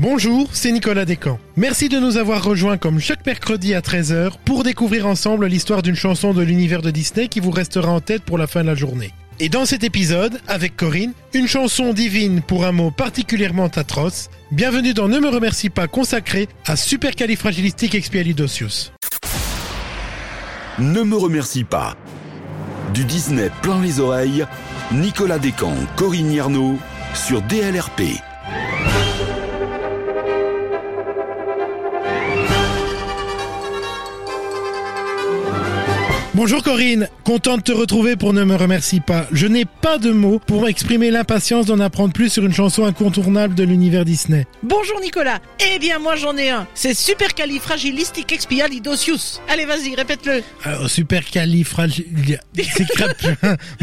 Bonjour, c'est Nicolas Descamps. Merci de nous avoir rejoints comme chaque mercredi à 13h pour découvrir ensemble l'histoire d'une chanson de l'univers de Disney qui vous restera en tête pour la fin de la journée. Et dans cet épisode, avec Corinne, une chanson divine pour un mot particulièrement atroce. Bienvenue dans Ne me remercie pas consacré à Supercalifragilisticexpialidocious. Ne me remercie pas. Du Disney plein les oreilles, Nicolas Descamps, Corinne Yarnaud sur DLRP. Bonjour Corinne, content de te retrouver pour Ne me remercie pas. Je n'ai pas de mots pour exprimer l'impatience d'en apprendre plus sur une chanson incontournable de l'univers Disney. Bonjour Nicolas. Eh bien moi j'en ai un. C'est supercalifragilisticexpialidocious. Allez vas-y, répète-le. Alors, super califragil...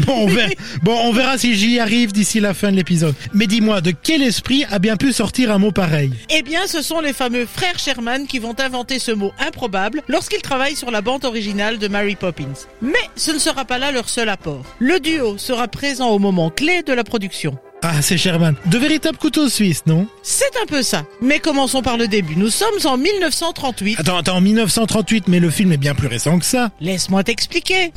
bon, on verra... bon, on verra si j'y arrive d'ici la fin de l'épisode. Mais dis-moi, de quel esprit a bien pu sortir un mot pareil? Eh bien ce sont les fameux frères Sherman qui vont inventer ce mot improbable lorsqu'ils travaillent sur la bande originale de Mary Poppins. Mais ce ne sera pas là leur seul apport. Le duo sera présent au moment clé de la production. Ah, c'est Sherman. De véritables couteaux suisses, non? C'est un peu ça. Mais commençons par le début. Nous sommes en 1938. Attends, attends, 1938, mais le film est bien plus récent que ça. Laisse-moi t'expliquer.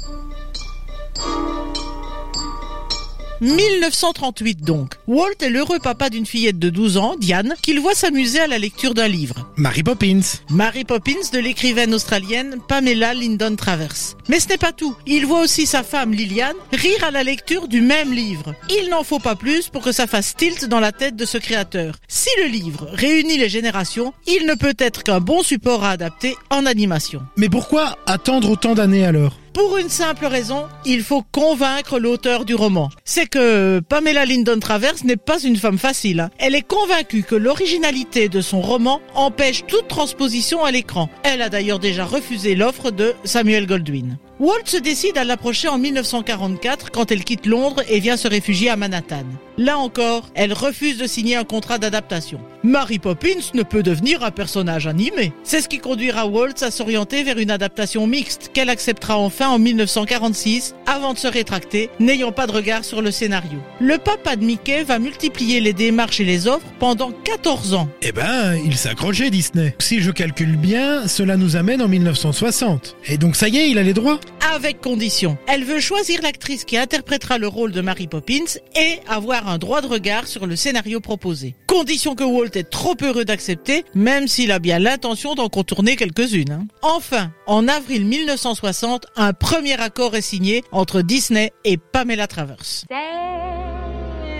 1938 donc. Walt est l'heureux papa d'une fillette de 12 ans, Diane, qu'il voit s'amuser à la lecture d'un livre. Mary Poppins. Mary Poppins de l'écrivaine australienne Pamela Lyndon Travers. Mais ce n'est pas tout. Il voit aussi sa femme Liliane rire à la lecture du même livre. Il n'en faut pas plus pour que ça fasse tilt dans la tête de ce créateur. Si le livre réunit les générations, il ne peut être qu'un bon support à adapter en animation. Mais pourquoi attendre autant d'années alors? Pour une simple raison, il faut convaincre l'auteur du roman. C'est que Pamela Lyndon Travers n'est pas une femme facile. hein. Elle est convaincue que l'originalité de son roman empêche toute transposition à l'écran. Elle a d'ailleurs déjà refusé l'offre de Samuel Goldwyn. Walt se décide à l'approcher en 1944 quand elle quitte Londres et vient se réfugier à Manhattan. Là encore, elle refuse de signer un contrat d'adaptation. Mary Poppins ne peut devenir un personnage animé. C'est ce qui conduira Walt à s'orienter vers une adaptation mixte qu'elle acceptera enfin en 1946 avant de se rétracter, n'ayant pas de regard sur le scénario. Le papa de Mickey va multiplier les démarches et les offres pendant 14 ans. Eh ben, il s'accrochait Disney. Si je calcule bien, cela nous amène en 1960. Et donc ça y est, il a les droits avec condition. Elle veut choisir l'actrice qui interprétera le rôle de Mary Poppins et avoir un droit de regard sur le scénario proposé. Condition que Walt est trop heureux d'accepter, même s'il a bien l'intention d'en contourner quelques-unes. hein. Enfin, en avril 1960, un premier accord est signé entre Disney et Pamela Travers. C'est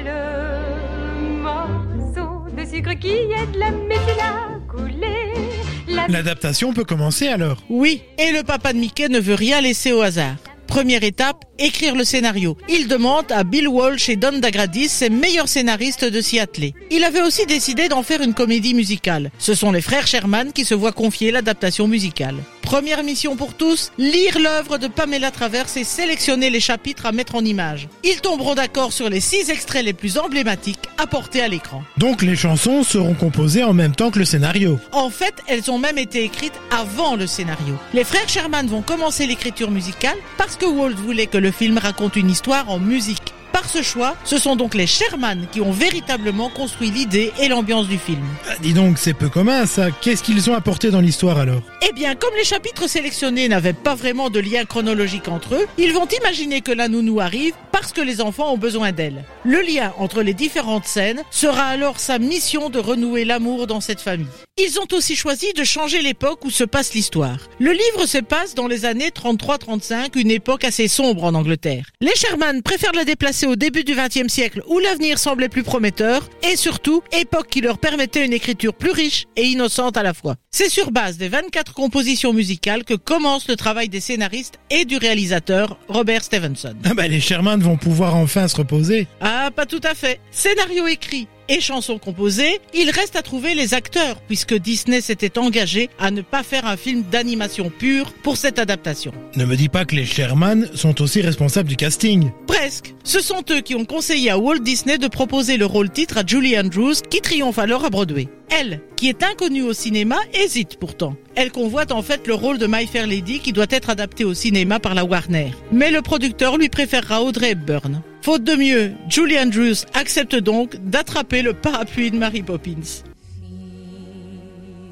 le morceau de sucre qui la couler. La L'adaptation peut commencer alors. Oui, et le papa de Mickey ne veut rien laisser au hasard. Première étape, écrire le scénario. Il demande à Bill Walsh et Don Dagradis, ses meilleurs scénaristes, de s'y atteler. Il avait aussi décidé d'en faire une comédie musicale. Ce sont les frères Sherman qui se voient confier l'adaptation musicale. Première mission pour tous, lire l'œuvre de Pamela Travers et sélectionner les chapitres à mettre en image. Ils tomberont d'accord sur les six extraits les plus emblématiques apportés à l'écran. Donc les chansons seront composées en même temps que le scénario. En fait, elles ont même été écrites avant le scénario. Les frères Sherman vont commencer l'écriture musicale parce que Walt voulait que le film raconte une histoire en musique. Par ce choix, ce sont donc les Sherman qui ont véritablement construit l'idée et l'ambiance du film. Ah, dis donc, c'est peu commun ça. Qu'est-ce qu'ils ont apporté dans l'histoire alors? Eh bien, comme les chapitres sélectionnés n'avaient pas vraiment de lien chronologique entre eux, ils vont imaginer que la nounou arrive parce que les enfants ont besoin d'elle. Le lien entre les différentes scènes sera alors sa mission de renouer l'amour dans cette famille. Ils ont aussi choisi de changer l'époque où se passe l'histoire. Le livre se passe dans les années 33-35, une époque assez sombre en Angleterre. Les Sherman préfèrent la déplacer au début du XXe siècle où l'avenir semblait plus prometteur et surtout époque qui leur permettait une écriture plus riche et innocente à la fois. C'est sur base des 24 compositions musicales que commence le travail des scénaristes et du réalisateur Robert Stevenson. Ah bah les Sherman vont pouvoir enfin se reposer. Ah, pas tout à fait. Scénario écrit et chansons composées, il reste à trouver les acteurs puisque Disney s'était engagé à ne pas faire un film d'animation pure pour cette adaptation. Ne me dis pas que les Sherman sont aussi responsables du casting. Presque. Ce sont eux qui ont conseillé à Walt Disney de proposer le rôle titre à Julie Andrews qui triomphe alors à Broadway. Elle, qui est inconnue au cinéma, hésite pourtant. Elle convoite en fait le rôle de My Fair Lady qui doit être adapté au cinéma par la Warner. Mais le producteur lui préférera Audrey Hepburn. Faute de mieux, Julie Andrews accepte donc d'attraper le parapluie de Mary Poppins.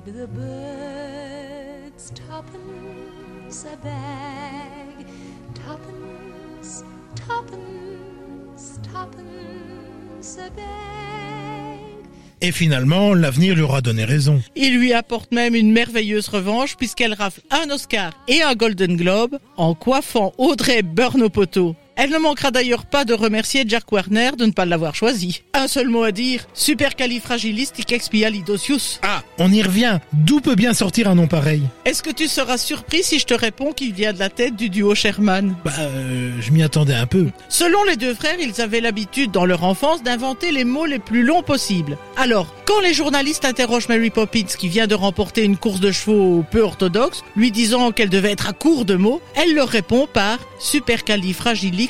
the birds tuppence a bag, tuppence, tuppence, tuppence a bag. Et finalement, l'avenir lui aura donné raison. Il lui apporte même une merveilleuse revanche puisqu'elle rafle un Oscar et un Golden Globe en coiffant Audrey Burn au poteau. Elle ne manquera d'ailleurs pas de remercier Jack Warner de ne pas l'avoir choisi. Un seul mot à dire, supercalifragilisticexpialidocious. Ah, on y revient. D'où peut bien sortir un nom pareil? Est-ce que tu seras surpris si je te réponds qu'il vient de la tête du duo Sherman? Bah, euh, je m'y attendais un peu. Selon les deux frères, ils avaient l'habitude dans leur enfance d'inventer les mots les plus longs possibles. Alors, quand les journalistes interrogent Mary Poppins qui vient de remporter une course de chevaux peu orthodoxe, lui disant qu'elle devait être à court de mots, elle leur répond par supercalifragilisticexpialidocious.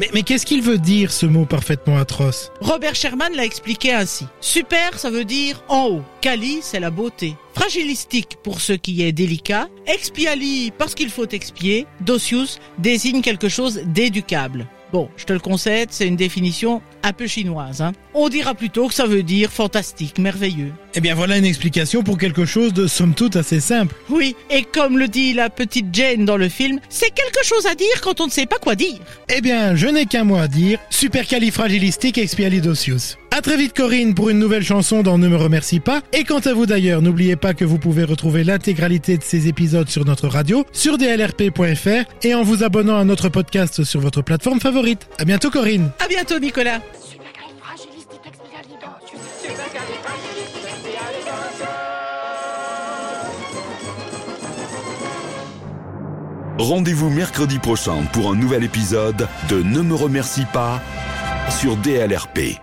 Mais, mais qu'est-ce qu'il veut dire ce mot parfaitement atroce? Robert Sherman l'a expliqué ainsi. Super, ça veut dire en haut. Cali, c'est la beauté. Fragilistique pour ce qui est délicat. Expiali, parce qu'il faut expier. Docius désigne quelque chose d'éducable. Bon, je te le concède, c'est une définition un peu chinoise. Hein. On dira plutôt que ça veut dire fantastique, merveilleux. Eh bien voilà une explication pour quelque chose de somme toute assez simple. Oui, et comme le dit la petite Jane dans le film, c'est quelque chose à dire quand on ne sait pas quoi dire. Eh bien, je n'ai qu'un mot à dire, supercalifragilisticexpialidocious. À très vite Corinne pour une nouvelle chanson dans Ne me remercie pas. Et quant à vous d'ailleurs, n'oubliez pas que vous pouvez retrouver l'intégralité de ces épisodes sur notre radio, sur dlrp.fr et en vous abonnant à notre podcast sur votre plateforme favorite. À bientôt Corinne. À bientôt Nicolas. Rendez-vous mercredi prochain pour un nouvel épisode de Ne me remercie pas sur DLRP.